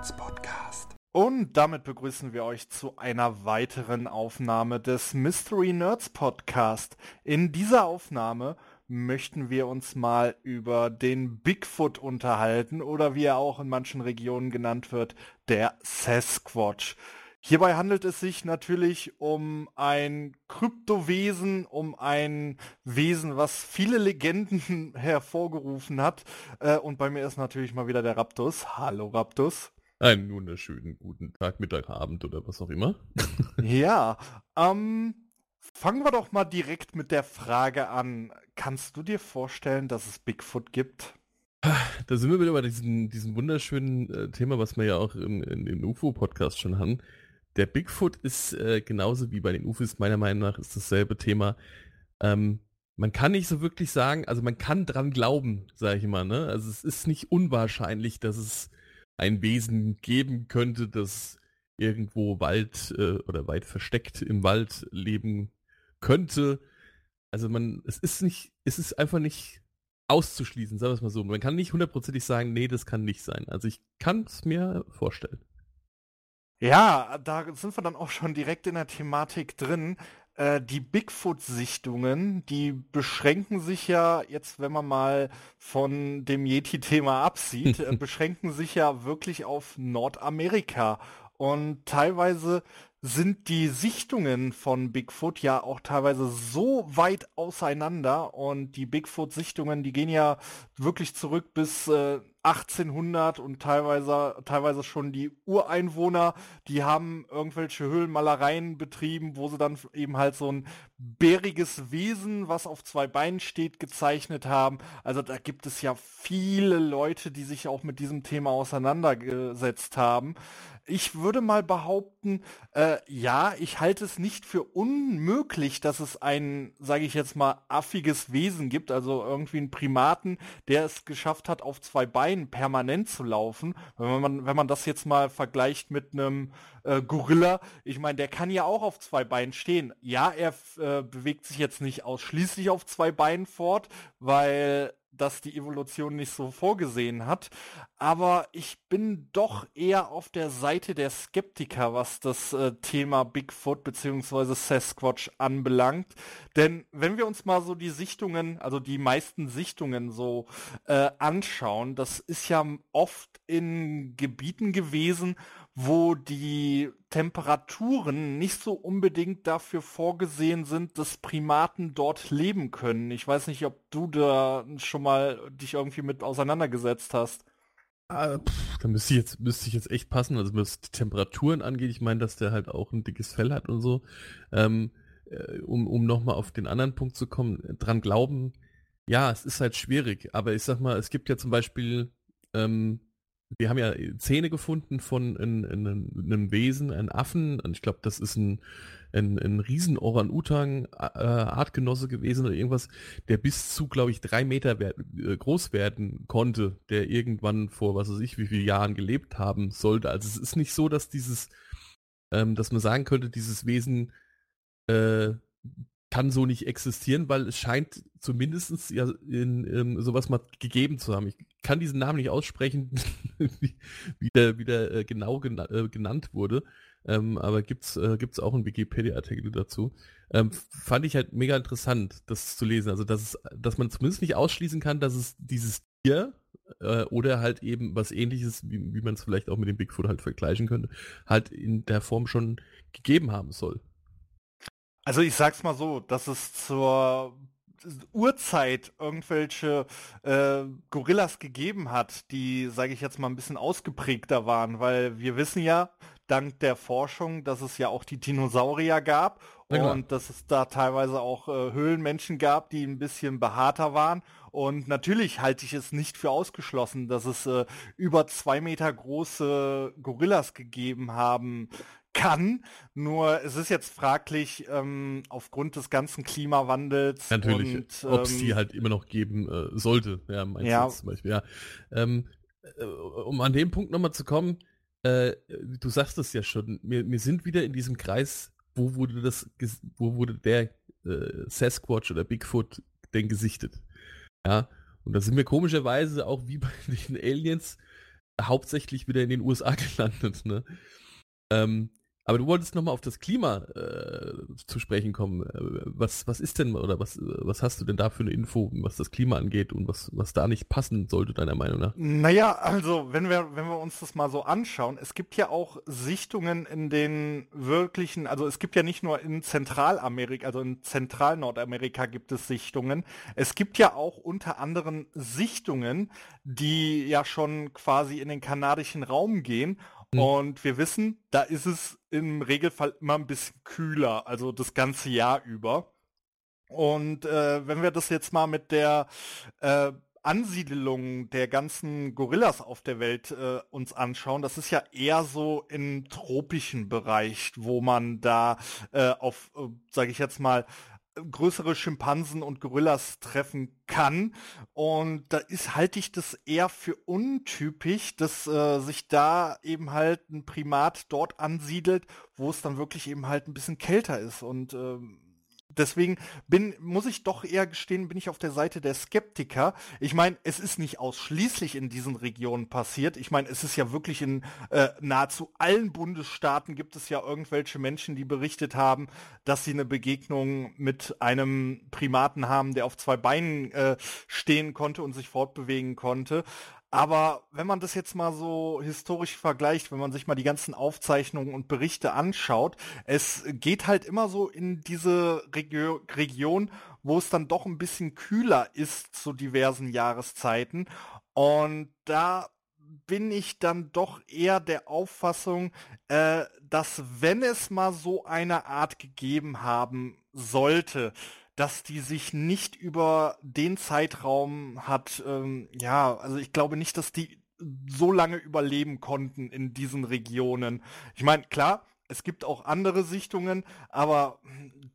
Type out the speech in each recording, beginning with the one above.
Nerds Podcast. Und damit begrüßen wir euch zu einer weiteren Aufnahme des Mystery Nerds Podcast. In dieser Aufnahme möchten wir uns mal über den Bigfoot unterhalten oder wie er auch in manchen Regionen genannt wird, der Sasquatch. Hierbei handelt es sich natürlich um ein Kryptowesen, um ein Wesen, was viele Legenden hervorgerufen hat. Äh, und bei mir ist natürlich mal wieder der Raptus. Hallo Raptus. Einen wunderschönen guten Tag, Mittag, Abend oder was auch immer. ja, ähm, fangen wir doch mal direkt mit der Frage an. Kannst du dir vorstellen, dass es Bigfoot gibt? Da sind wir wieder bei diesem, diesem wunderschönen äh, Thema, was wir ja auch im, in, im UFO-Podcast schon hatten der Bigfoot ist äh, genauso wie bei den UFOs, meiner Meinung nach, ist dasselbe Thema. Ähm, man kann nicht so wirklich sagen, also man kann dran glauben, sage ich mal. Ne? Also es ist nicht unwahrscheinlich, dass es ein Wesen geben könnte, das irgendwo Wald äh, oder weit versteckt im Wald leben könnte. Also man, es ist nicht, es ist einfach nicht auszuschließen, sagen wir es mal so. Man kann nicht hundertprozentig sagen, nee, das kann nicht sein. Also ich kann es mir vorstellen. Ja, da sind wir dann auch schon direkt in der Thematik drin. Äh, die Bigfoot-Sichtungen, die beschränken sich ja, jetzt wenn man mal von dem Yeti-Thema absieht, äh, beschränken sich ja wirklich auf Nordamerika. Und teilweise sind die Sichtungen von Bigfoot ja auch teilweise so weit auseinander und die Bigfoot-Sichtungen, die gehen ja wirklich zurück bis äh, 1800 und teilweise, teilweise schon die Ureinwohner, die haben irgendwelche Höhlenmalereien betrieben, wo sie dann eben halt so ein bäriges Wesen, was auf zwei Beinen steht, gezeichnet haben. Also da gibt es ja viele Leute, die sich auch mit diesem Thema auseinandergesetzt haben. Ich würde mal behaupten, äh, ja, ich halte es nicht für unmöglich, dass es ein, sage ich jetzt mal, affiges Wesen gibt, also irgendwie ein Primaten, der es geschafft hat, auf zwei Beinen permanent zu laufen. Wenn man, wenn man das jetzt mal vergleicht mit einem äh, Gorilla, ich meine, der kann ja auch auf zwei Beinen stehen. Ja, er äh, bewegt sich jetzt nicht ausschließlich auf zwei Beinen fort, weil das die Evolution nicht so vorgesehen hat. Aber ich bin doch eher auf der Seite der Skeptiker, was das äh, Thema Bigfoot bzw. Sasquatch anbelangt. Denn wenn wir uns mal so die Sichtungen, also die meisten Sichtungen so äh, anschauen, das ist ja oft in Gebieten gewesen, wo die Temperaturen nicht so unbedingt dafür vorgesehen sind, dass Primaten dort leben können. Ich weiß nicht, ob du da schon mal dich irgendwie mit auseinandergesetzt hast. Ah, pff, da müsste ich, jetzt, müsste ich jetzt echt passen, also was die Temperaturen angeht, ich meine, dass der halt auch ein dickes Fell hat und so. Ähm, äh, um um nochmal auf den anderen Punkt zu kommen, dran glauben, ja, es ist halt schwierig, aber ich sag mal, es gibt ja zum Beispiel ähm, wir haben ja Zähne gefunden von in, in, in einem Wesen, einem Affen. Und ich glaube, das ist ein, ein, ein riesen Orang-Utan-Artgenosse gewesen oder irgendwas, der bis zu, glaube ich, drei Meter wer äh, groß werden konnte, der irgendwann vor, was weiß ich, wie viele Jahren gelebt haben sollte. Also es ist nicht so, dass dieses, ähm, dass man sagen könnte, dieses Wesen äh, kann so nicht existieren, weil es scheint zumindest ja in, in sowas mal gegeben zu haben. Ich kann diesen Namen nicht aussprechen, wie der, wie der äh, genau gena äh, genannt wurde. Ähm, aber gibt's äh, gibt's auch einen Wikipedia-Artikel dazu. Ähm, fand ich halt mega interessant, das zu lesen. Also dass es, dass man zumindest nicht ausschließen kann, dass es dieses Tier äh, oder halt eben was ähnliches, wie, wie man es vielleicht auch mit dem Bigfoot halt vergleichen könnte, halt in der Form schon gegeben haben soll. Also ich sag's mal so, dass es zur Urzeit irgendwelche äh, Gorillas gegeben hat, die, sage ich jetzt mal, ein bisschen ausgeprägter waren, weil wir wissen ja, dank der Forschung, dass es ja auch die Dinosaurier gab ja, und dass es da teilweise auch äh, Höhlenmenschen gab, die ein bisschen behaarter waren. Und natürlich halte ich es nicht für ausgeschlossen, dass es äh, über zwei Meter große Gorillas gegeben haben kann. Nur es ist jetzt fraglich ähm, aufgrund des ganzen Klimawandels. Natürlich, ob es die ähm, halt immer noch geben äh, sollte. Ja, meinst ja. zum Beispiel. Ja. Ähm, äh, um an dem Punkt nochmal zu kommen, äh, du sagst es ja schon, wir, wir sind wieder in diesem Kreis, wo wurde das, wo wurde der äh, Sasquatch oder Bigfoot denn gesichtet? Ja, und da sind wir komischerweise auch wie bei den Aliens hauptsächlich wieder in den USA gelandet. Ne? Ähm, aber du wolltest nochmal auf das Klima äh, zu sprechen kommen. Äh, was, was ist denn oder was, was hast du denn da für eine Info, was das Klima angeht und was, was da nicht passen sollte, deiner Meinung nach? Naja, also wenn wir, wenn wir uns das mal so anschauen, es gibt ja auch Sichtungen in den wirklichen, also es gibt ja nicht nur in Zentralamerika, also in Zentralnordamerika gibt es Sichtungen. Es gibt ja auch unter anderem Sichtungen, die ja schon quasi in den kanadischen Raum gehen hm. Und wir wissen, da ist es im Regelfall immer ein bisschen kühler, also das ganze Jahr über. Und äh, wenn wir das jetzt mal mit der äh, Ansiedelung der ganzen Gorillas auf der Welt äh, uns anschauen, das ist ja eher so im tropischen Bereich, wo man da äh, auf, äh, sage ich jetzt mal, größere Schimpansen und Gorillas treffen kann. Und da ist halte ich das eher für untypisch, dass äh, sich da eben halt ein Primat dort ansiedelt, wo es dann wirklich eben halt ein bisschen kälter ist. Und ähm, deswegen bin, muss ich doch eher gestehen, bin ich auf der Seite der Skeptiker. Ich meine, es ist nicht ausschließlich in diesen Regionen passiert. Ich meine, es ist ja wirklich in äh, nahezu allen Bundesstaaten gibt es ja irgendwelche Menschen, die berichtet haben, dass sie eine Begegnung mit einem Primaten haben, der auf zwei Beinen äh, stehen konnte und sich fortbewegen konnte. Aber wenn man das jetzt mal so historisch vergleicht, wenn man sich mal die ganzen Aufzeichnungen und Berichte anschaut, es geht halt immer so in diese Regio Region, wo es dann doch ein bisschen kühler ist zu diversen Jahreszeiten. Und da bin ich dann doch eher der Auffassung, äh, dass wenn es mal so eine Art gegeben haben sollte, dass die sich nicht über den Zeitraum hat, ähm, ja, also ich glaube nicht, dass die so lange überleben konnten in diesen Regionen. Ich meine, klar, es gibt auch andere Sichtungen, aber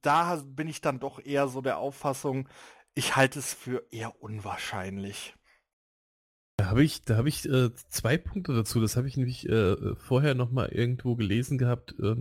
da bin ich dann doch eher so der Auffassung, ich halte es für eher unwahrscheinlich. Da habe ich, da habe ich äh, zwei Punkte dazu. Das habe ich nämlich äh, vorher noch mal irgendwo gelesen gehabt, äh,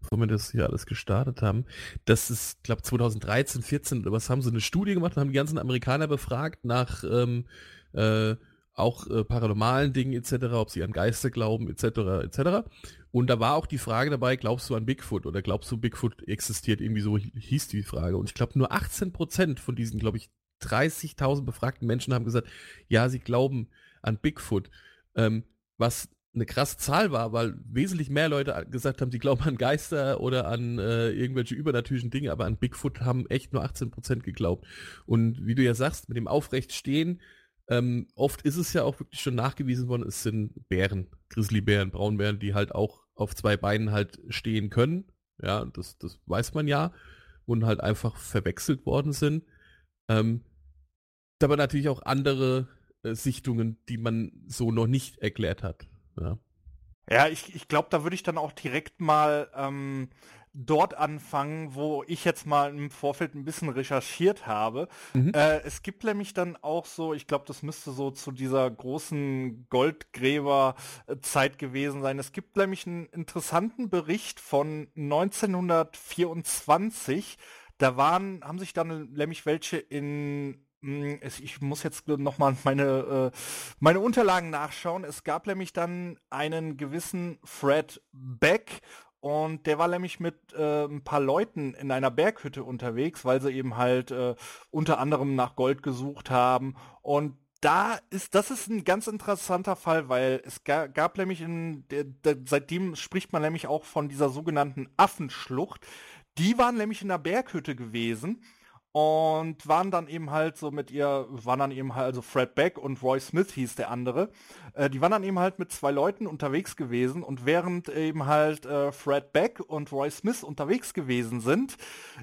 bevor wir das hier alles gestartet haben. Das ist, glaube 2013, 14 oder was haben sie eine Studie gemacht und haben die ganzen Amerikaner befragt nach ähm, äh, auch äh, paranormalen Dingen etc., ob sie an Geister glauben etc. etc. Und da war auch die Frage dabei, glaubst du an Bigfoot oder glaubst du Bigfoot existiert irgendwie so hieß die Frage. Und ich glaube nur 18 Prozent von diesen, glaube ich 30.000 befragten Menschen haben gesagt, ja, sie glauben an Bigfoot. Ähm, was eine krasse Zahl war, weil wesentlich mehr Leute gesagt haben, sie glauben an Geister oder an äh, irgendwelche übernatürlichen Dinge, aber an Bigfoot haben echt nur 18% geglaubt. Und wie du ja sagst, mit dem Aufrechtstehen, ähm, oft ist es ja auch wirklich schon nachgewiesen worden, es sind Bären, Grizzlybären, Braunbären, die halt auch auf zwei Beinen halt stehen können. Ja, das, das weiß man ja. Und halt einfach verwechselt worden sind. Ähm, aber natürlich auch andere äh, Sichtungen, die man so noch nicht erklärt hat. Ja, ja ich, ich glaube, da würde ich dann auch direkt mal ähm, dort anfangen, wo ich jetzt mal im Vorfeld ein bisschen recherchiert habe. Mhm. Äh, es gibt nämlich dann auch so, ich glaube, das müsste so zu dieser großen Goldgräberzeit gewesen sein. Es gibt nämlich einen interessanten Bericht von 1924 da waren, haben sich dann nämlich welche in hm, ich muss jetzt nochmal meine, äh, meine Unterlagen nachschauen. Es gab nämlich dann einen gewissen Fred Beck und der war nämlich mit äh, ein paar Leuten in einer Berghütte unterwegs, weil sie eben halt äh, unter anderem nach Gold gesucht haben. Und da ist, das ist ein ganz interessanter Fall, weil es ga, gab nämlich in, seitdem spricht man nämlich auch von dieser sogenannten Affenschlucht. Die waren nämlich in der Berghütte gewesen und waren dann eben halt so mit ihr, waren dann eben halt, also Fred Beck und Roy Smith hieß der andere, äh, die waren dann eben halt mit zwei Leuten unterwegs gewesen und während eben halt äh, Fred Beck und Roy Smith unterwegs gewesen sind,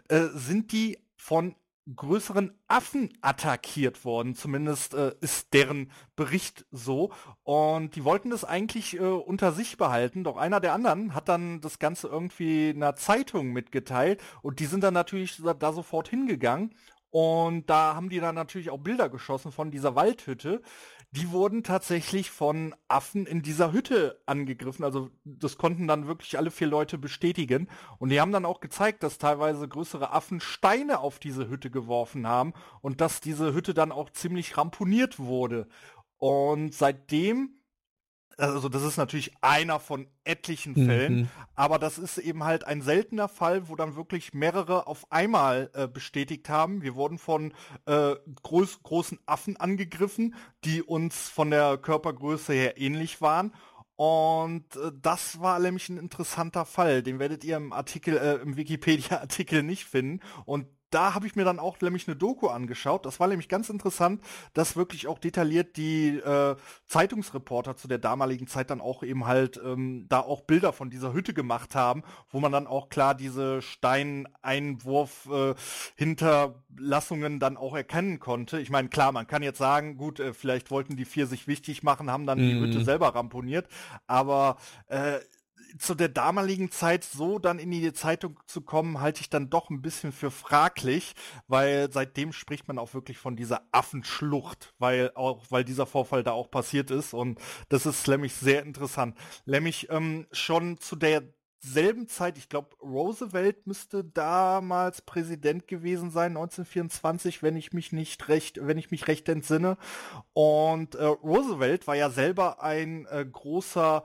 äh, sind die von größeren Affen attackiert worden. Zumindest äh, ist deren Bericht so. Und die wollten das eigentlich äh, unter sich behalten. Doch einer der anderen hat dann das Ganze irgendwie einer Zeitung mitgeteilt. Und die sind dann natürlich da sofort hingegangen. Und da haben die dann natürlich auch Bilder geschossen von dieser Waldhütte die wurden tatsächlich von Affen in dieser Hütte angegriffen. Also das konnten dann wirklich alle vier Leute bestätigen. Und die haben dann auch gezeigt, dass teilweise größere Affen Steine auf diese Hütte geworfen haben und dass diese Hütte dann auch ziemlich ramponiert wurde. Und seitdem also das ist natürlich einer von etlichen Fällen, mhm. aber das ist eben halt ein seltener Fall, wo dann wirklich mehrere auf einmal äh, bestätigt haben. Wir wurden von äh, groß, großen Affen angegriffen, die uns von der Körpergröße her ähnlich waren. Und äh, das war nämlich ein interessanter Fall. Den werdet ihr im Artikel, äh, im Wikipedia-Artikel nicht finden. Und da habe ich mir dann auch nämlich eine Doku angeschaut. Das war nämlich ganz interessant, dass wirklich auch detailliert die äh, Zeitungsreporter zu der damaligen Zeit dann auch eben halt ähm, da auch Bilder von dieser Hütte gemacht haben, wo man dann auch klar diese Steineinwurf äh, Hinterlassungen dann auch erkennen konnte. Ich meine, klar, man kann jetzt sagen, gut, äh, vielleicht wollten die vier sich wichtig machen, haben dann mhm. die Hütte selber ramponiert, aber äh, zu der damaligen Zeit so dann in die Zeitung zu kommen, halte ich dann doch ein bisschen für fraglich, weil seitdem spricht man auch wirklich von dieser Affenschlucht, weil auch, weil dieser Vorfall da auch passiert ist und das ist nämlich sehr interessant. Nämlich ähm, schon zu der selben Zeit, ich glaube, Roosevelt müsste damals Präsident gewesen sein, 1924, wenn ich mich nicht recht, wenn ich mich recht entsinne. Und äh, Roosevelt war ja selber ein äh, großer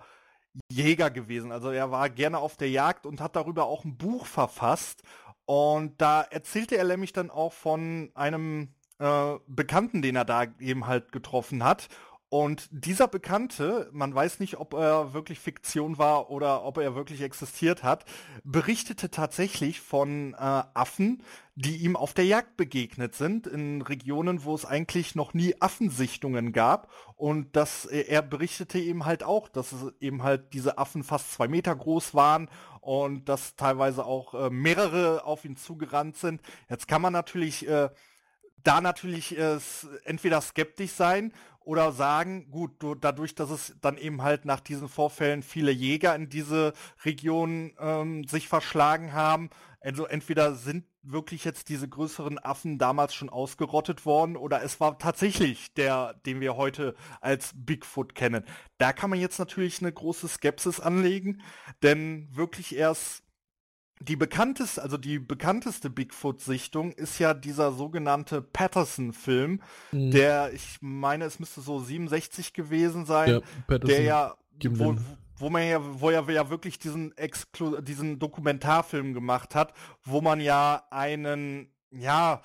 Jäger gewesen. Also er war gerne auf der Jagd und hat darüber auch ein Buch verfasst. Und da erzählte er nämlich dann auch von einem äh, Bekannten, den er da eben halt getroffen hat. Und dieser Bekannte, man weiß nicht, ob er wirklich Fiktion war oder ob er wirklich existiert hat, berichtete tatsächlich von äh, Affen, die ihm auf der Jagd begegnet sind, in Regionen, wo es eigentlich noch nie Affensichtungen gab. Und das, er berichtete eben halt auch, dass eben halt diese Affen fast zwei Meter groß waren und dass teilweise auch äh, mehrere auf ihn zugerannt sind. Jetzt kann man natürlich äh, da natürlich äh, entweder skeptisch sein oder sagen, gut, du, dadurch, dass es dann eben halt nach diesen Vorfällen viele Jäger in diese Region ähm, sich verschlagen haben, also entweder sind wirklich jetzt diese größeren Affen damals schon ausgerottet worden oder es war tatsächlich der, den wir heute als Bigfoot kennen. Da kann man jetzt natürlich eine große Skepsis anlegen, denn wirklich erst die bekannteste, also die bekannteste Bigfoot-Sichtung ist ja dieser sogenannte Patterson-Film, mhm. der, ich meine, es müsste so 67 gewesen sein, ja, der ja, wo, wo man ja, wo er ja wirklich diesen Exklu diesen Dokumentarfilm gemacht hat, wo man ja einen ja,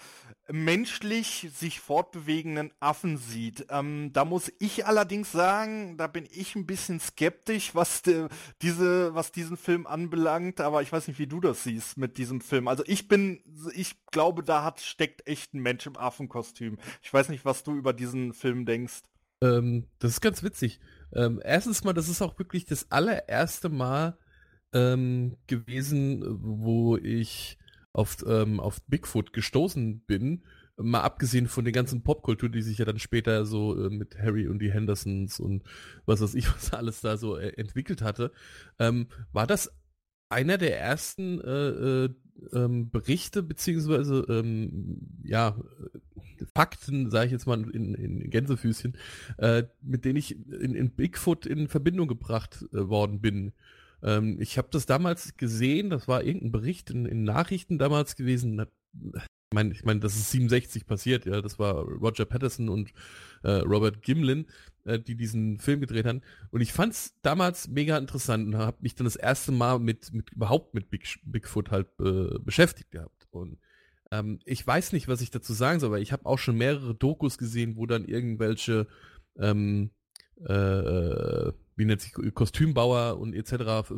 menschlich sich fortbewegenden Affen sieht. Ähm, da muss ich allerdings sagen, da bin ich ein bisschen skeptisch, was de, diese, was diesen Film anbelangt, aber ich weiß nicht, wie du das siehst mit diesem Film. Also ich bin, ich glaube, da hat, steckt echt ein Mensch im Affenkostüm. Ich weiß nicht, was du über diesen Film denkst. Ähm, das ist ganz witzig. Ähm, erstens mal, das ist auch wirklich das allererste Mal ähm, gewesen, wo ich auf, ähm, auf Bigfoot gestoßen bin, mal abgesehen von der ganzen Popkultur, die sich ja dann später so äh, mit Harry und die Hendersons und was weiß ich, was alles da so äh, entwickelt hatte, ähm, war das einer der ersten äh, äh, ähm, Berichte beziehungsweise ähm, ja Fakten, sage ich jetzt mal in, in Gänsefüßchen, äh, mit denen ich in, in Bigfoot in Verbindung gebracht äh, worden bin. Ähm, ich habe das damals gesehen, das war irgendein Bericht in, in Nachrichten damals gewesen. Ich meine, ich mein, das ist 67 passiert, ja. Das war Roger Patterson und äh, Robert Gimlin, äh, die diesen Film gedreht haben. Und ich fand es damals mega interessant und habe mich dann das erste Mal mit, mit überhaupt mit Big, Bigfoot halt äh, beschäftigt gehabt. Und ähm, ich weiß nicht, was ich dazu sagen soll, weil ich habe auch schon mehrere Dokus gesehen, wo dann irgendwelche ähm, äh, wie nennt sich Kostümbauer und etc.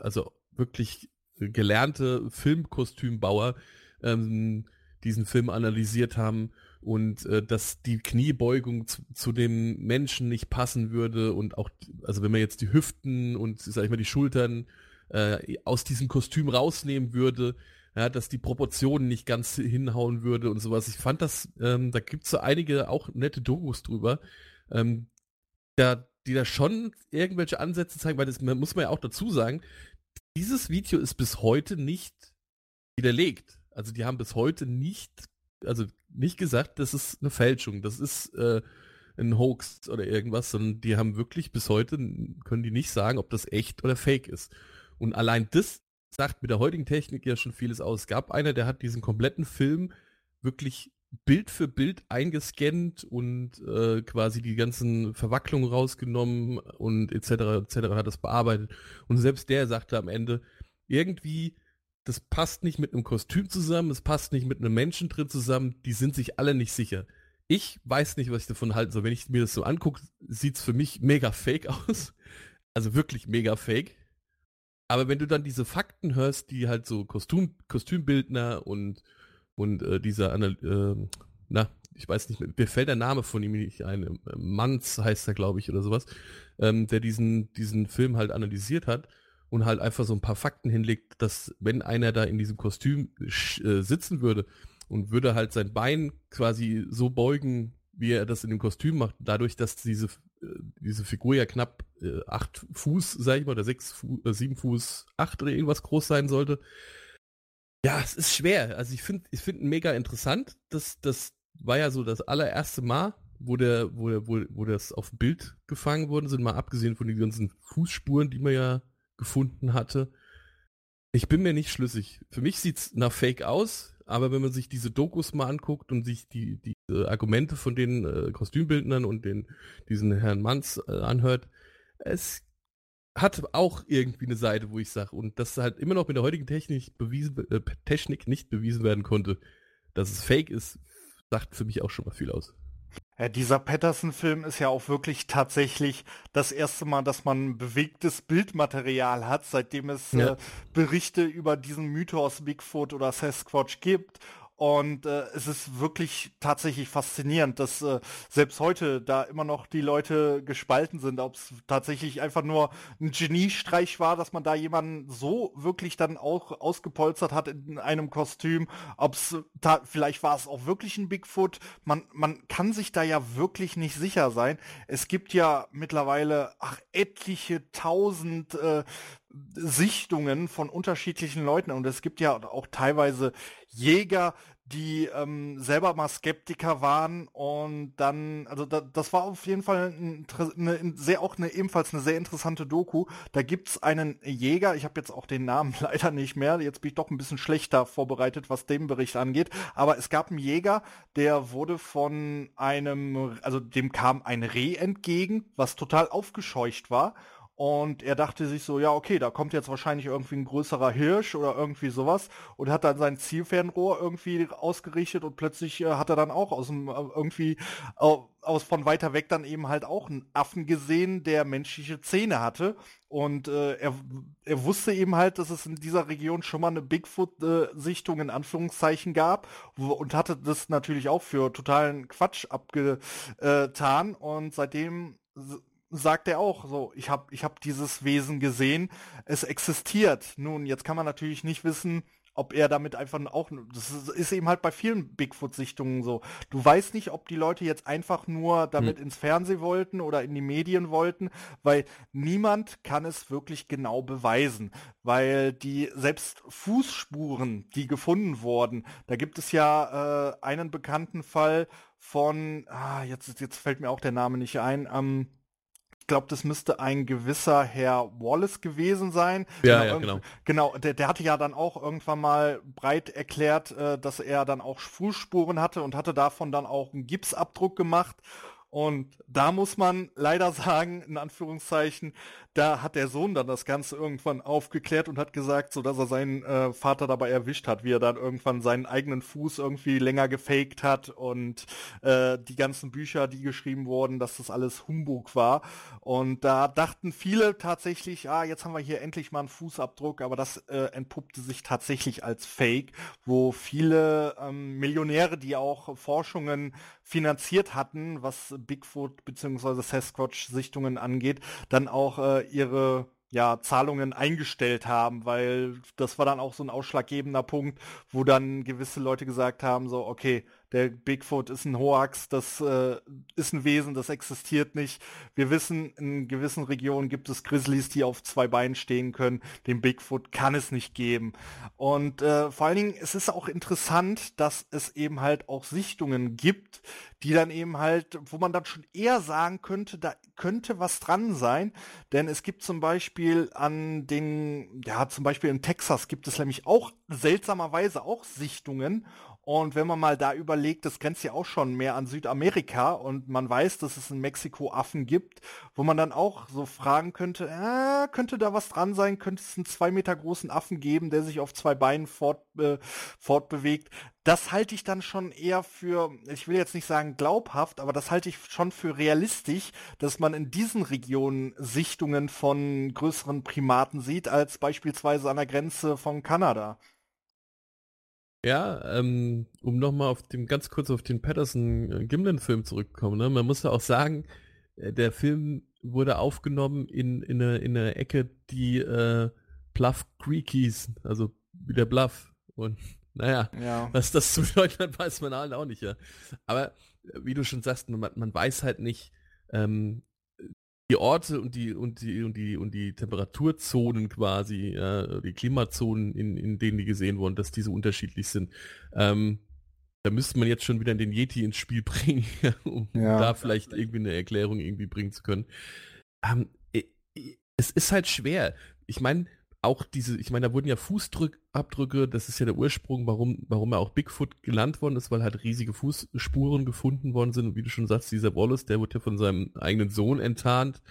Also wirklich gelernte Filmkostümbauer ähm, diesen Film analysiert haben und äh, dass die Kniebeugung zu, zu, dem Menschen nicht passen würde und auch, also wenn man jetzt die Hüften und sag ich mal die Schultern äh, aus diesem Kostüm rausnehmen würde, ja, dass die Proportionen nicht ganz hinhauen würde und sowas. Ich fand das, ähm, da gibt's so einige auch nette Dokus drüber. Ähm, da die da schon irgendwelche Ansätze zeigen, weil das muss man ja auch dazu sagen, dieses Video ist bis heute nicht widerlegt. Also die haben bis heute nicht, also nicht gesagt, das ist eine Fälschung, das ist äh, ein Hoax oder irgendwas, sondern die haben wirklich bis heute, können die nicht sagen, ob das echt oder fake ist. Und allein das sagt mit der heutigen Technik ja schon vieles aus. Es gab einer, der hat diesen kompletten Film wirklich Bild für Bild eingescannt und äh, quasi die ganzen Verwacklungen rausgenommen und etc. etc. hat das bearbeitet. Und selbst der sagte am Ende, irgendwie, das passt nicht mit einem Kostüm zusammen, es passt nicht mit einem Menschen drin zusammen, die sind sich alle nicht sicher. Ich weiß nicht, was ich davon halten soll. Wenn ich mir das so angucke, sieht es für mich mega fake aus. Also wirklich mega fake. Aber wenn du dann diese Fakten hörst, die halt so Kostüm, Kostümbildner und und äh, dieser, äh, na, ich weiß nicht, mir fällt der Name von ihm nicht ein, äh, Manz heißt er, glaube ich, oder sowas, ähm, der diesen, diesen Film halt analysiert hat und halt einfach so ein paar Fakten hinlegt, dass wenn einer da in diesem Kostüm äh, sitzen würde und würde halt sein Bein quasi so beugen, wie er das in dem Kostüm macht, dadurch, dass diese, äh, diese Figur ja knapp äh, acht Fuß, sag ich mal, oder sechs Fuß, äh, sieben Fuß acht oder irgendwas groß sein sollte, ja, es ist schwer. Also ich finde ich finde mega interessant. Das, das war ja so das allererste Mal, wo der, wo, der, wo, wo das auf Bild gefangen worden sind, mal abgesehen von den ganzen Fußspuren, die man ja gefunden hatte. Ich bin mir nicht schlüssig. Für mich sieht es nach Fake aus, aber wenn man sich diese Dokus mal anguckt und sich die, die Argumente von den äh, Kostümbildnern und den, diesen Herrn Manns äh, anhört, es hat auch irgendwie eine Seite, wo ich sage, und das halt immer noch mit der heutigen Technik, bewiesen, äh, Technik nicht bewiesen werden konnte, dass es fake ist, sagt für mich auch schon mal viel aus. Ja, dieser Patterson-Film ist ja auch wirklich tatsächlich das erste Mal, dass man bewegtes Bildmaterial hat, seitdem es ja. äh, Berichte über diesen Mythos Bigfoot oder Sasquatch gibt. Und äh, es ist wirklich tatsächlich faszinierend, dass äh, selbst heute da immer noch die Leute gespalten sind, ob es tatsächlich einfach nur ein Geniestreich war, dass man da jemanden so wirklich dann auch ausgepolstert hat in einem Kostüm, ob es vielleicht war es auch wirklich ein Bigfoot. Man, man kann sich da ja wirklich nicht sicher sein. Es gibt ja mittlerweile ach, etliche tausend äh, Sichtungen von unterschiedlichen Leuten. Und es gibt ja auch teilweise Jäger, die ähm, selber mal Skeptiker waren und dann, also da, das war auf jeden Fall ein, eine, sehr auch eine ebenfalls eine sehr interessante Doku. Da gibt's einen Jäger, ich habe jetzt auch den Namen leider nicht mehr, jetzt bin ich doch ein bisschen schlechter vorbereitet, was den Bericht angeht, aber es gab einen Jäger, der wurde von einem, also dem kam ein Reh entgegen, was total aufgescheucht war und er dachte sich so, ja, okay, da kommt jetzt wahrscheinlich irgendwie ein größerer Hirsch oder irgendwie sowas. Und hat dann sein Zielfernrohr irgendwie ausgerichtet und plötzlich äh, hat er dann auch aus dem äh, irgendwie äh, aus von weiter weg dann eben halt auch einen Affen gesehen, der menschliche Zähne hatte. Und äh, er, er wusste eben halt, dass es in dieser Region schon mal eine Bigfoot-Sichtung in Anführungszeichen gab. Und hatte das natürlich auch für totalen Quatsch abgetan. Und seitdem sagt er auch so, ich habe ich hab dieses Wesen gesehen, es existiert. Nun, jetzt kann man natürlich nicht wissen, ob er damit einfach auch, das ist eben halt bei vielen Bigfoot-Sichtungen so. Du weißt nicht, ob die Leute jetzt einfach nur damit hm. ins Fernsehen wollten oder in die Medien wollten, weil niemand kann es wirklich genau beweisen, weil die selbst Fußspuren, die gefunden wurden, da gibt es ja äh, einen bekannten Fall von, ah, jetzt, jetzt fällt mir auch der Name nicht ein, ähm, glaube, das müsste ein gewisser Herr Wallace gewesen sein. Ja, genau, ja, genau. Genau, der, der hatte ja dann auch irgendwann mal breit erklärt, äh, dass er dann auch Fußspuren hatte und hatte davon dann auch einen Gipsabdruck gemacht. Und da muss man leider sagen, in Anführungszeichen, da hat der Sohn dann das Ganze irgendwann aufgeklärt und hat gesagt, so dass er seinen äh, Vater dabei erwischt hat, wie er dann irgendwann seinen eigenen Fuß irgendwie länger gefaked hat und äh, die ganzen Bücher, die geschrieben wurden, dass das alles Humbug war. Und da dachten viele tatsächlich, ah, jetzt haben wir hier endlich mal einen Fußabdruck, aber das äh, entpuppte sich tatsächlich als Fake, wo viele ähm, Millionäre, die auch Forschungen finanziert hatten, was Bigfoot bzw. Sasquatch-Sichtungen angeht, dann auch äh, ihre ja, Zahlungen eingestellt haben, weil das war dann auch so ein ausschlaggebender Punkt, wo dann gewisse Leute gesagt haben, so, okay, der Bigfoot ist ein Hoax, das äh, ist ein Wesen, das existiert nicht. Wir wissen, in gewissen Regionen gibt es Grizzlies, die auf zwei Beinen stehen können. Den Bigfoot kann es nicht geben. Und äh, vor allen Dingen, es ist auch interessant, dass es eben halt auch Sichtungen gibt, die dann eben halt, wo man dann schon eher sagen könnte, da könnte was dran sein. Denn es gibt zum Beispiel an den, ja, zum Beispiel in Texas gibt es nämlich auch seltsamerweise auch Sichtungen. Und wenn man mal da überlegt, das grenzt ja auch schon mehr an Südamerika und man weiß, dass es in Mexiko Affen gibt, wo man dann auch so fragen könnte, äh, könnte da was dran sein, könnte es einen zwei Meter großen Affen geben, der sich auf zwei Beinen fort, äh, fortbewegt. Das halte ich dann schon eher für, ich will jetzt nicht sagen glaubhaft, aber das halte ich schon für realistisch, dass man in diesen Regionen Sichtungen von größeren Primaten sieht, als beispielsweise an der Grenze von Kanada. Ja, ähm, um nochmal auf den, ganz kurz auf den Patterson-Gimlin-Film zurückzukommen, ne? man muss ja auch sagen, äh, der Film wurde aufgenommen in, in, eine, in eine Ecke, die äh, Bluff Creek hieß, also wie der Bluff. Und naja, ja. was das zu bedeuten hat, weiß man halt auch nicht, ja. Aber äh, wie du schon sagst, man, man weiß halt nicht, ähm, die Orte und die und die und die und die Temperaturzonen quasi, ja, die Klimazonen, in, in denen die gesehen wurden, dass diese unterschiedlich sind. Ähm, da müsste man jetzt schon wieder den Yeti ins Spiel bringen, um ja. da vielleicht irgendwie eine Erklärung irgendwie bringen zu können. Ähm, es ist halt schwer. Ich meine, auch diese, ich meine, da wurden ja Fußabdrücke, das ist ja der Ursprung, warum, warum er auch Bigfoot genannt worden ist, weil halt riesige Fußspuren gefunden worden sind. Und wie du schon sagst, dieser Wallace, der wurde ja von seinem eigenen Sohn enttarnt.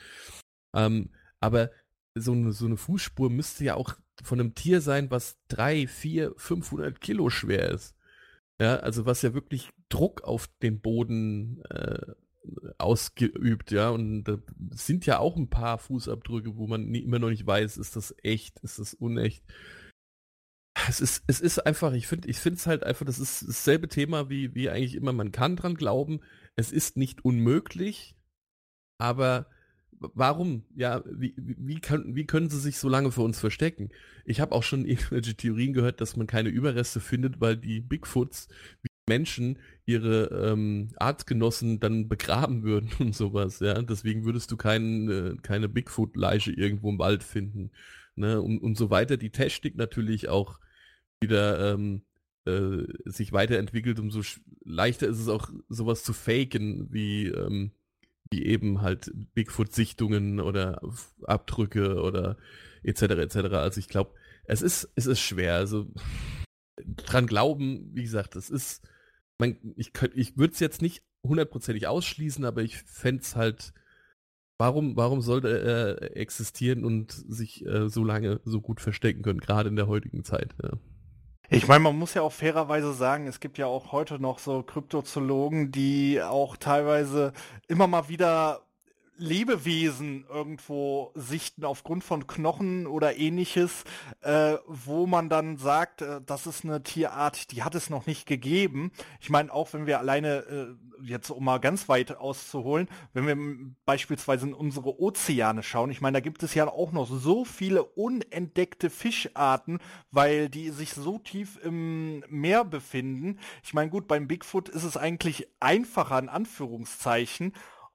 Ähm, aber so eine, so eine Fußspur müsste ja auch von einem Tier sein, was drei, vier, 500 Kilo schwer ist. Ja, also was ja wirklich Druck auf den Boden äh, ausgeübt, ja. Und da sind ja auch ein paar Fußabdrücke, wo man nie, immer noch nicht weiß, ist das echt, ist das unecht. Es ist, es ist einfach, ich finde, ich finde es halt einfach, das ist dasselbe Thema wie, wie eigentlich immer, man kann dran glauben. Es ist nicht unmöglich, aber warum, ja, wie, wie, kann, wie können sie sich so lange vor uns verstecken? Ich habe auch schon irgendwelche Theorien gehört, dass man keine Überreste findet, weil die Bigfoots, Menschen ihre ähm, Artgenossen dann begraben würden und sowas, ja. Deswegen würdest du kein, äh, keine Bigfoot-Leiche irgendwo im Wald finden. Ne? Und, und so weiter die Technik natürlich auch wieder ähm, äh, sich weiterentwickelt, umso leichter ist es auch, sowas zu faken, wie, ähm, wie eben halt Bigfoot-Sichtungen oder Abdrücke oder etc. etc. Also ich glaube, es ist, es ist schwer. Also dran glauben, wie gesagt, es ist man, ich, ich würde es jetzt nicht hundertprozentig ausschließen, aber ich fände es halt, warum, warum sollte er existieren und sich äh, so lange so gut verstecken können, gerade in der heutigen Zeit. Ja. Ich meine, man muss ja auch fairerweise sagen, es gibt ja auch heute noch so Kryptozoologen, die auch teilweise immer mal wieder Lebewesen irgendwo sichten aufgrund von Knochen oder ähnliches, äh, wo man dann sagt, äh, das ist eine Tierart, die hat es noch nicht gegeben. Ich meine, auch wenn wir alleine, äh, jetzt um mal ganz weit auszuholen, wenn wir beispielsweise in unsere Ozeane schauen, ich meine, da gibt es ja auch noch so viele unentdeckte Fischarten, weil die sich so tief im Meer befinden. Ich meine, gut, beim Bigfoot ist es eigentlich einfacher, in Anführungszeichen,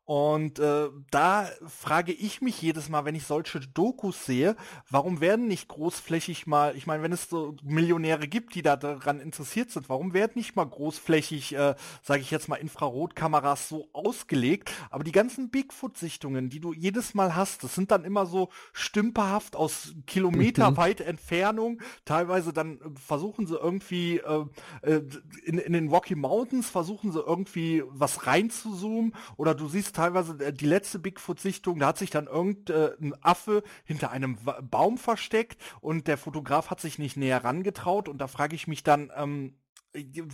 und äh, da frage ich mich jedes Mal, wenn ich solche Dokus sehe, warum werden nicht großflächig mal, ich meine, wenn es so Millionäre gibt, die da daran interessiert sind, warum werden nicht mal großflächig, äh, sage ich jetzt mal, Infrarotkameras so ausgelegt? Aber die ganzen Bigfoot-Sichtungen, die du jedes Mal hast, das sind dann immer so stümperhaft aus kilometerweit mhm. Entfernung. Teilweise dann äh, versuchen sie irgendwie äh, äh, in, in den Rocky Mountains versuchen sie irgendwie was reinzuzoomen oder du siehst teilweise äh, die letzte Bigfoot-Sichtung, da hat sich dann irgendein Affe hinter einem Baum versteckt und der Fotograf hat sich nicht näher rangetraut und da frage ich mich dann, ähm,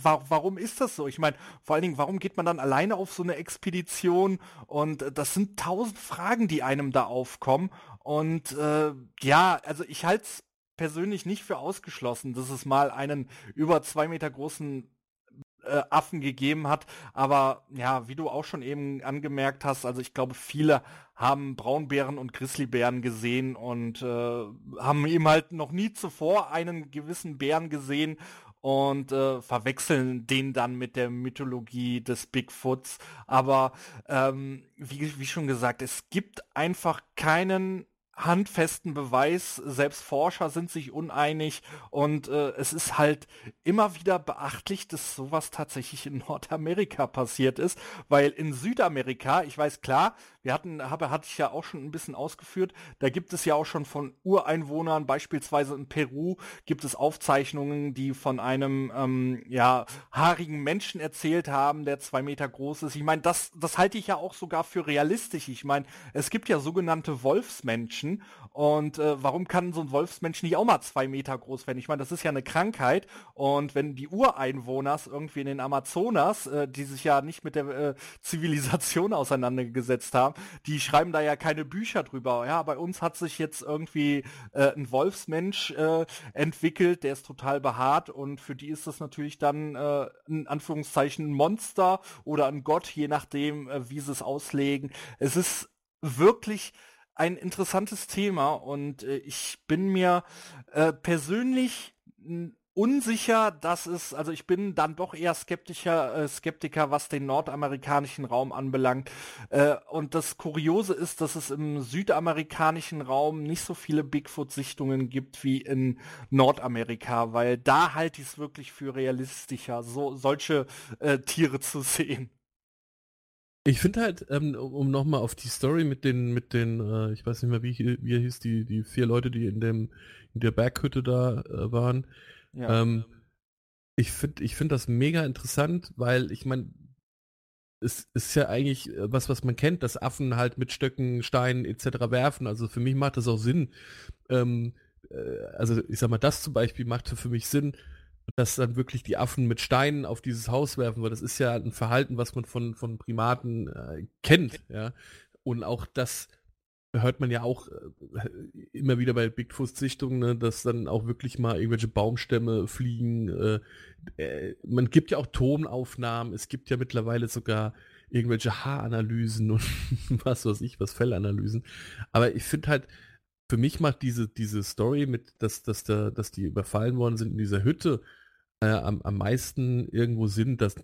warum ist das so? Ich meine, vor allen Dingen, warum geht man dann alleine auf so eine Expedition? Und äh, das sind tausend Fragen, die einem da aufkommen. Und äh, ja, also ich halte es persönlich nicht für ausgeschlossen, dass es mal einen über zwei Meter großen äh, Affen gegeben hat. Aber ja, wie du auch schon eben angemerkt hast, also ich glaube, viele haben Braunbären und Grizzlybären gesehen und äh, haben eben halt noch nie zuvor einen gewissen Bären gesehen und äh, verwechseln den dann mit der Mythologie des Bigfoots. Aber ähm, wie, wie schon gesagt, es gibt einfach keinen handfesten Beweis. Selbst Forscher sind sich uneinig und äh, es ist halt immer wieder beachtlich, dass sowas tatsächlich in Nordamerika passiert ist, weil in Südamerika, ich weiß klar, wir hatten, habe, hatte ich ja auch schon ein bisschen ausgeführt, da gibt es ja auch schon von Ureinwohnern, beispielsweise in Peru, gibt es Aufzeichnungen, die von einem ähm, ja, haarigen Menschen erzählt haben, der zwei Meter groß ist. Ich meine, das, das halte ich ja auch sogar für realistisch. Ich meine, es gibt ja sogenannte Wolfsmenschen und äh, warum kann so ein Wolfsmensch nicht auch mal zwei Meter groß werden? Ich meine, das ist ja eine Krankheit und wenn die Ureinwohner irgendwie in den Amazonas, äh, die sich ja nicht mit der äh, Zivilisation auseinandergesetzt haben, die schreiben da ja keine Bücher drüber. Ja, bei uns hat sich jetzt irgendwie äh, ein Wolfsmensch äh, entwickelt, der ist total behaart und für die ist das natürlich dann äh, in Anführungszeichen ein Monster oder ein Gott, je nachdem, äh, wie sie es auslegen. Es ist wirklich ein interessantes Thema und äh, ich bin mir äh, persönlich unsicher, dass es, also ich bin dann doch eher skeptischer, äh, Skeptiker, was den nordamerikanischen Raum anbelangt. Äh, und das Kuriose ist, dass es im südamerikanischen Raum nicht so viele Bigfoot-Sichtungen gibt wie in Nordamerika, weil da halte ich es wirklich für realistischer, so solche äh, Tiere zu sehen. Ich finde halt, ähm, um nochmal auf die Story mit den, mit den, äh, ich weiß nicht mehr, wie, wie er hieß, die, die vier Leute, die in dem, in der Berghütte da äh, waren, ja. Ähm, ich finde ich find das mega interessant, weil ich meine, es ist ja eigentlich äh, was, was man kennt, dass Affen halt mit Stöcken, Steinen etc. werfen. Also für mich macht das auch Sinn. Ähm, äh, also ich sag mal, das zum Beispiel macht für mich Sinn, dass dann wirklich die Affen mit Steinen auf dieses Haus werfen, weil das ist ja ein Verhalten, was man von, von Primaten äh, kennt, ja. Und auch das hört man ja auch äh, immer wieder bei Bigfoot-Sichtungen, ne, dass dann auch wirklich mal irgendwelche Baumstämme fliegen. Äh, äh, man gibt ja auch Tonaufnahmen, es gibt ja mittlerweile sogar irgendwelche Haaranalysen und was weiß ich, was Fellanalysen. Aber ich finde halt, für mich macht diese, diese Story mit, dass, dass, da, dass die überfallen worden sind in dieser Hütte, äh, am, am meisten irgendwo sind, dass,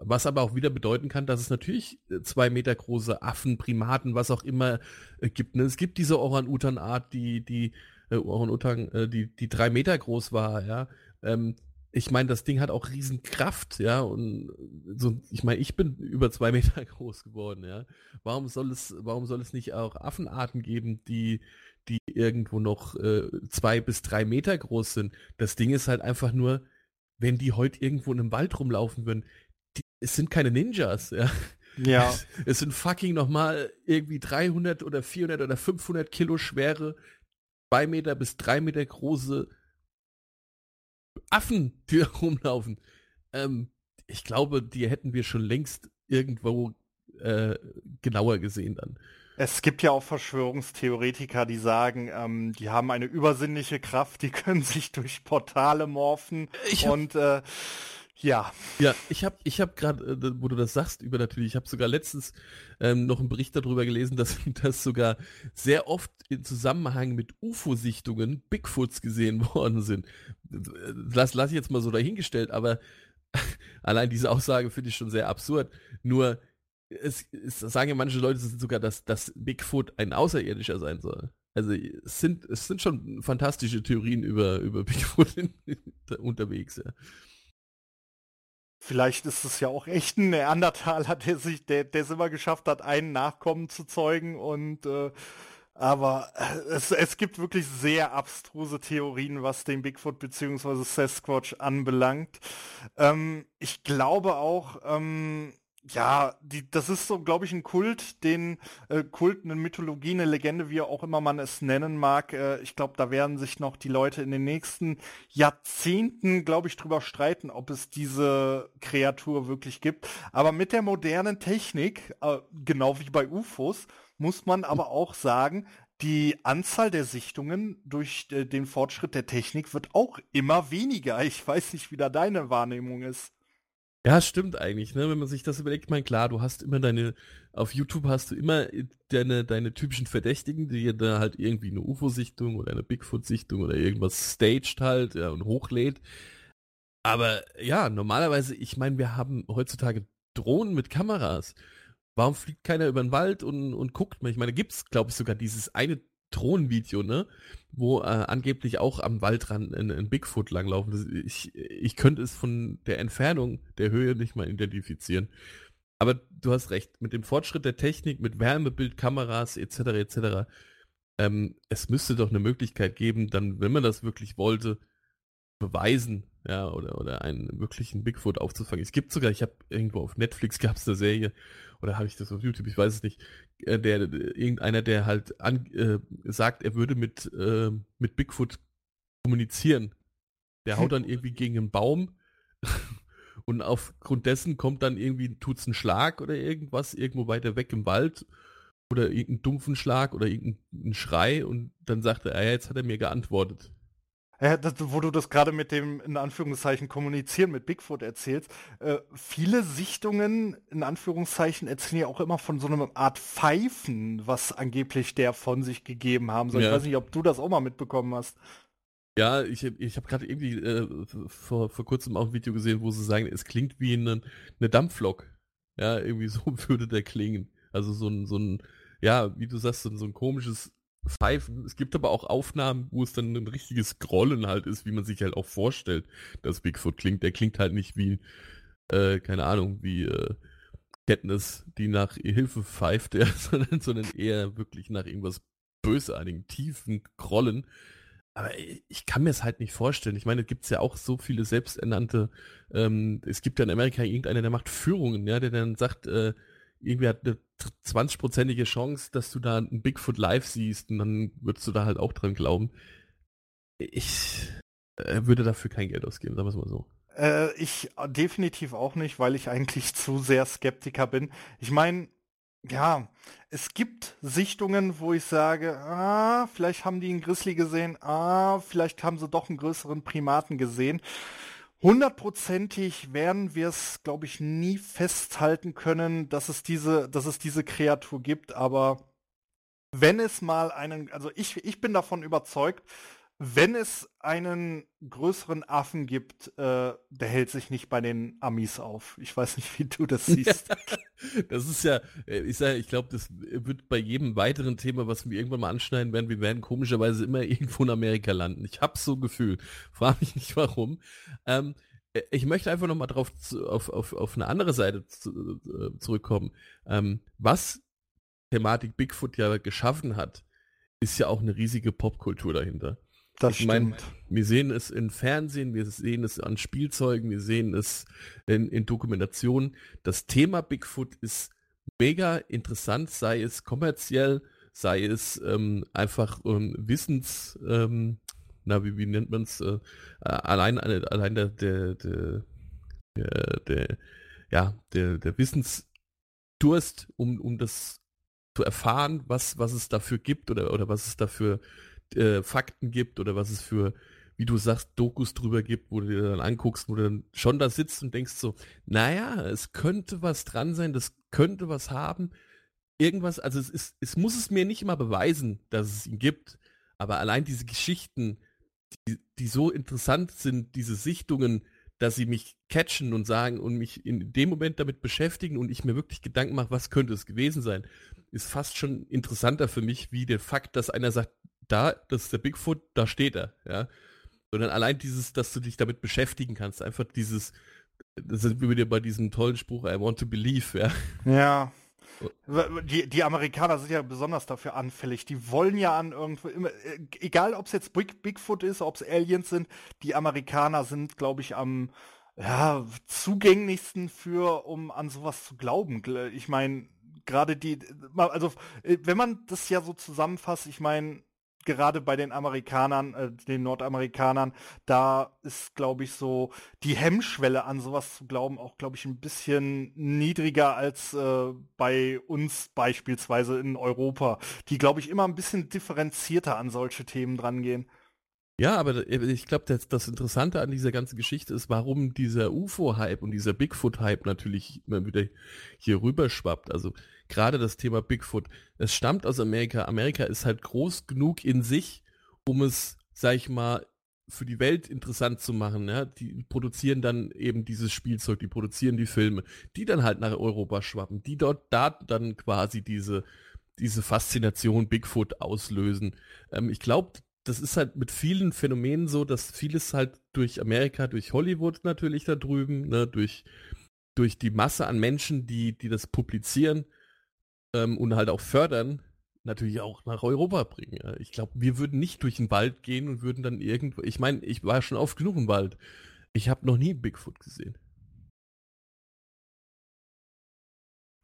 was aber auch wieder bedeuten kann, dass es natürlich äh, zwei Meter große Affen, Primaten, was auch immer äh, gibt. Ne? Es gibt diese Orang-Utan-Art, die, die äh, Orang-Utan, äh, die, die drei Meter groß war, ja. Ähm, ich meine, das Ding hat auch Riesenkraft, ja, und so, ich meine, ich bin über zwei Meter groß geworden, ja. Warum soll es, warum soll es nicht auch Affenarten geben, die, die irgendwo noch äh, zwei bis drei Meter groß sind? Das Ding ist halt einfach nur, wenn die heute irgendwo in einem Wald rumlaufen würden, die, es sind keine Ninjas, ja. Ja. Es, es sind fucking nochmal irgendwie 300 oder 400 oder 500 Kilo schwere, zwei Meter bis drei Meter große Affen, die da rumlaufen. Ähm, ich glaube, die hätten wir schon längst irgendwo äh, genauer gesehen dann. Es gibt ja auch Verschwörungstheoretiker, die sagen, ähm, die haben eine übersinnliche Kraft, die können sich durch Portale morphen ich und äh, ja. Ja, ich habe ich hab gerade, äh, wo du das sagst, über natürlich, ich habe sogar letztens ähm, noch einen Bericht darüber gelesen, dass das sogar sehr oft in Zusammenhang mit UFO-Sichtungen Bigfoots gesehen worden sind. Lass, lass ich jetzt mal so dahingestellt, aber allein diese Aussage finde ich schon sehr absurd. Nur es, es sagen ja manche Leute sogar, dass, dass Bigfoot ein Außerirdischer sein soll. Also es sind, es sind schon fantastische Theorien über, über Bigfoot in, in, unterwegs, ja. Vielleicht ist es ja auch echt ein Neandertaler, der sich, der, der es immer geschafft hat, einen Nachkommen zu zeugen und äh, aber äh, es, es gibt wirklich sehr abstruse Theorien, was den Bigfoot bzw. Sasquatch anbelangt. Ähm, ich glaube auch, ähm, ja, die, das ist so, glaube ich, ein Kult, den äh, Kult, eine Mythologie, eine Legende, wie auch immer man es nennen mag. Äh, ich glaube, da werden sich noch die Leute in den nächsten Jahrzehnten, glaube ich, drüber streiten, ob es diese Kreatur wirklich gibt. Aber mit der modernen Technik, äh, genau wie bei UFOs, muss man aber auch sagen, die Anzahl der Sichtungen durch äh, den Fortschritt der Technik wird auch immer weniger. Ich weiß nicht, wie da deine Wahrnehmung ist. Ja, stimmt eigentlich, ne? Wenn man sich das überlegt, ich meine, klar, du hast immer deine, auf YouTube hast du immer deine, deine typischen Verdächtigen, die da halt irgendwie eine UFO-Sichtung oder eine Bigfoot-Sichtung oder irgendwas staged halt, ja, und hochlädt. Aber ja, normalerweise, ich meine, wir haben heutzutage Drohnen mit Kameras. Warum fliegt keiner über den Wald und, und guckt mal? Ich meine, gibt's, glaube ich, sogar dieses eine Drohnenvideo, ne? Wo äh, angeblich auch am Waldrand ein, ein Bigfoot langlaufen. Ich, ich könnte es von der Entfernung der Höhe nicht mal identifizieren. Aber du hast recht, mit dem Fortschritt der Technik, mit Wärmebildkameras etc. etc. Ähm, es müsste doch eine Möglichkeit geben, dann, wenn man das wirklich wollte, beweisen, ja, oder, oder einen wirklichen Bigfoot aufzufangen. Es gibt sogar, ich habe irgendwo auf Netflix gab es eine Serie, oder habe ich das auf YouTube, ich weiß es nicht, äh, der, irgendeiner, der halt an, äh, sagt, er würde mit, äh, mit Bigfoot kommunizieren. Der haut dann irgendwie gegen einen Baum und aufgrund dessen kommt dann irgendwie, tut's einen Schlag oder irgendwas, irgendwo weiter weg im Wald oder irgendeinen dumpfen Schlag oder irgendeinen Schrei und dann sagt er, ja, jetzt hat er mir geantwortet. Ja, das, wo du das gerade mit dem, in Anführungszeichen, Kommunizieren mit Bigfoot erzählst, äh, viele Sichtungen, in Anführungszeichen, erzählen ja auch immer von so einer Art Pfeifen, was angeblich der von sich gegeben haben soll. Ja. Ich weiß nicht, ob du das auch mal mitbekommen hast. Ja, ich, ich habe gerade irgendwie äh, vor, vor kurzem auch ein Video gesehen, wo sie sagen, es klingt wie eine, eine Dampflok. Ja, irgendwie so würde der klingen. Also so ein, so ein, ja, wie du sagst, so ein komisches Pfeifen. Es gibt aber auch Aufnahmen, wo es dann ein richtiges Grollen halt ist, wie man sich halt auch vorstellt, dass Bigfoot klingt. Der klingt halt nicht wie, äh, keine Ahnung, wie äh, Katniss, die nach Hilfe pfeift, ja, sondern, sondern eher wirklich nach irgendwas bösartigen, tiefen Grollen. Aber ich kann mir es halt nicht vorstellen. Ich meine, es gibt ja auch so viele selbsternannte, ähm, es gibt ja in Amerika irgendeiner, der macht Führungen, ja, der dann sagt, äh, irgendwie hat eine 20-prozentige Chance, dass du da einen Bigfoot live siehst und dann würdest du da halt auch dran glauben. Ich äh, würde dafür kein Geld ausgeben, sagen wir es mal so. Äh, ich definitiv auch nicht, weil ich eigentlich zu sehr Skeptiker bin. Ich meine, ja, es gibt Sichtungen, wo ich sage, ah, vielleicht haben die einen Grizzly gesehen, ah, vielleicht haben sie doch einen größeren Primaten gesehen hundertprozentig werden wir es, glaube ich, nie festhalten können, dass es diese, dass es diese Kreatur gibt, aber wenn es mal einen, also ich, ich bin davon überzeugt, wenn es einen größeren Affen gibt, äh, der hält sich nicht bei den Amis auf. Ich weiß nicht, wie du das siehst. das ist ja, äh, ich sage, ich glaube, das wird bei jedem weiteren Thema, was wir irgendwann mal anschneiden werden, wir werden komischerweise immer irgendwo in Amerika landen. Ich habe so Gefühl. Frage mich nicht warum. Ähm, äh, ich möchte einfach noch mal drauf zu, auf, auf, auf eine andere Seite zu, äh, zurückkommen. Ähm, was Thematik Bigfoot ja geschaffen hat, ist ja auch eine riesige Popkultur dahinter. Das ich meine, wir sehen es im Fernsehen, wir sehen es an Spielzeugen, wir sehen es in, in Dokumentationen. Das Thema Bigfoot ist mega interessant, sei es kommerziell, sei es ähm, einfach ähm, Wissens, ähm, na, wie, wie nennt man es? Äh, allein, allein der, der, der, der, der, ja, der, der Wissensdurst, um, um das zu erfahren, was, was es dafür gibt oder, oder was es dafür äh, Fakten gibt oder was es für, wie du sagst, Dokus drüber gibt, wo du dir dann anguckst, wo du dann schon da sitzt und denkst so, naja, es könnte was dran sein, das könnte was haben. Irgendwas, also es ist, es muss es mir nicht immer beweisen, dass es ihn gibt, aber allein diese Geschichten, die, die so interessant sind, diese Sichtungen, dass sie mich catchen und sagen und mich in dem Moment damit beschäftigen und ich mir wirklich Gedanken mache, was könnte es gewesen sein, ist fast schon interessanter für mich, wie der Fakt, dass einer sagt, da, das ist der Bigfoot, da steht er, ja. Sondern allein dieses, dass du dich damit beschäftigen kannst, einfach dieses, das sind wir wieder bei diesem tollen Spruch, I want to believe, ja. Ja. Die, die Amerikaner sind ja besonders dafür anfällig. Die wollen ja an irgendwo immer, äh, egal ob es jetzt Big, Bigfoot ist, ob es Aliens sind, die Amerikaner sind, glaube ich, am ja, zugänglichsten für, um an sowas zu glauben. Ich meine, gerade die, also äh, wenn man das ja so zusammenfasst, ich meine, gerade bei den Amerikanern, äh, den Nordamerikanern, da ist, glaube ich, so die Hemmschwelle an sowas zu glauben auch, glaube ich, ein bisschen niedriger als äh, bei uns beispielsweise in Europa, die, glaube ich, immer ein bisschen differenzierter an solche Themen drangehen. Ja, aber ich glaube, das, das, Interessante an dieser ganzen Geschichte ist, warum dieser UFO-Hype und dieser Bigfoot-Hype natürlich immer wieder hier rüber schwappt. Also gerade das Thema Bigfoot, es stammt aus Amerika. Amerika ist halt groß genug in sich, um es, sag ich mal, für die Welt interessant zu machen. Ja? Die produzieren dann eben dieses Spielzeug, die produzieren die Filme, die dann halt nach Europa schwappen, die dort da dann quasi diese diese Faszination Bigfoot auslösen. Ähm, ich glaube, das ist halt mit vielen Phänomenen so, dass vieles halt durch Amerika, durch Hollywood natürlich da drüben, ne, durch, durch die Masse an Menschen, die, die das publizieren ähm, und halt auch fördern, natürlich auch nach Europa bringen. Ich glaube, wir würden nicht durch den Wald gehen und würden dann irgendwo. Ich meine, ich war schon oft genug im Wald. Ich habe noch nie Bigfoot gesehen.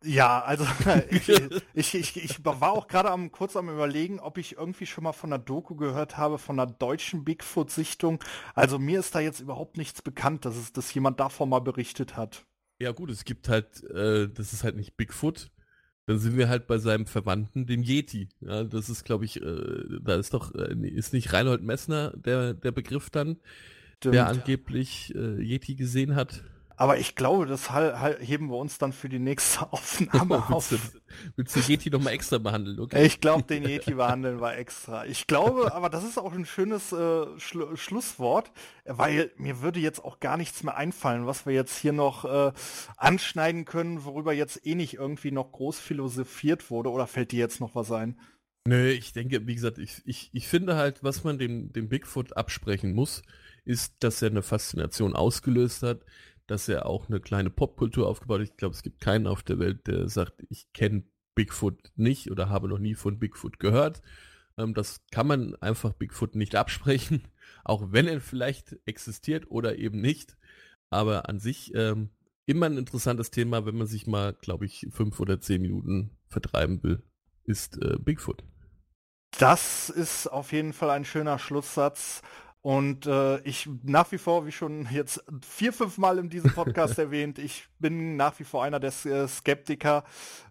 Ja, also ich, ich, ich, ich war auch gerade am, kurz am überlegen, ob ich irgendwie schon mal von einer Doku gehört habe, von einer deutschen Bigfoot-Sichtung. Also mir ist da jetzt überhaupt nichts bekannt, dass es, dass jemand davon mal berichtet hat. Ja gut, es gibt halt, äh, das ist halt nicht Bigfoot. Dann sind wir halt bei seinem Verwandten, dem Yeti. Ja, das ist, glaube ich, äh, da ist doch, äh, ist nicht Reinhold Messner der, der Begriff dann, Stimmt, der angeblich äh, Yeti gesehen hat. Aber ich glaube, das heben wir uns dann für die nächste Aufnahme auf. Willst du, Yeti nochmal extra behandeln? Okay. Ich glaube, den Yeti behandeln war extra. Ich glaube, aber das ist auch ein schönes äh, Schlu Schlusswort, weil mir würde jetzt auch gar nichts mehr einfallen, was wir jetzt hier noch äh, anschneiden können, worüber jetzt eh nicht irgendwie noch groß philosophiert wurde. Oder fällt dir jetzt noch was ein? Nö, ich denke, wie gesagt, ich, ich, ich finde halt, was man dem, dem Bigfoot absprechen muss, ist, dass er eine Faszination ausgelöst hat, dass er auch eine kleine Popkultur aufgebaut hat. Ich glaube, es gibt keinen auf der Welt, der sagt, ich kenne Bigfoot nicht oder habe noch nie von Bigfoot gehört. Ähm, das kann man einfach Bigfoot nicht absprechen, auch wenn er vielleicht existiert oder eben nicht. Aber an sich ähm, immer ein interessantes Thema, wenn man sich mal, glaube ich, fünf oder zehn Minuten vertreiben will, ist äh, Bigfoot. Das ist auf jeden Fall ein schöner Schlusssatz. Und äh, ich nach wie vor, wie schon jetzt vier, fünf Mal in diesem Podcast erwähnt, ich bin nach wie vor einer der äh, Skeptiker.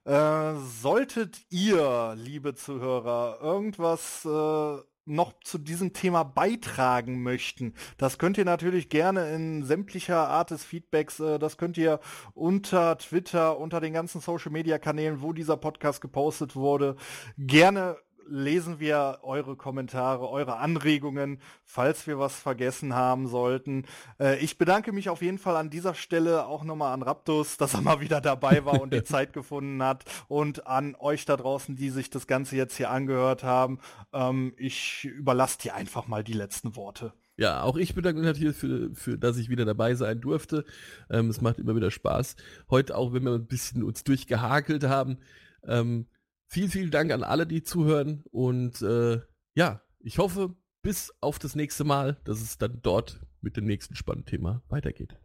Äh, solltet ihr, liebe Zuhörer, irgendwas äh, noch zu diesem Thema beitragen möchten, das könnt ihr natürlich gerne in sämtlicher Art des Feedbacks, äh, das könnt ihr unter Twitter, unter den ganzen Social-Media-Kanälen, wo dieser Podcast gepostet wurde, gerne lesen wir eure Kommentare, eure Anregungen, falls wir was vergessen haben sollten. Äh, ich bedanke mich auf jeden Fall an dieser Stelle auch nochmal an Raptus, dass er mal wieder dabei war und die Zeit gefunden hat und an euch da draußen, die sich das Ganze jetzt hier angehört haben. Ähm, ich überlasse dir einfach mal die letzten Worte. Ja, auch ich bedanke mich natürlich für, für dass ich wieder dabei sein durfte. Ähm, es macht immer wieder Spaß. Heute auch, wenn wir ein bisschen uns durchgehakelt haben. Ähm, Vielen, vielen Dank an alle, die zuhören. Und äh, ja, ich hoffe, bis auf das nächste Mal, dass es dann dort mit dem nächsten spannenden Thema weitergeht.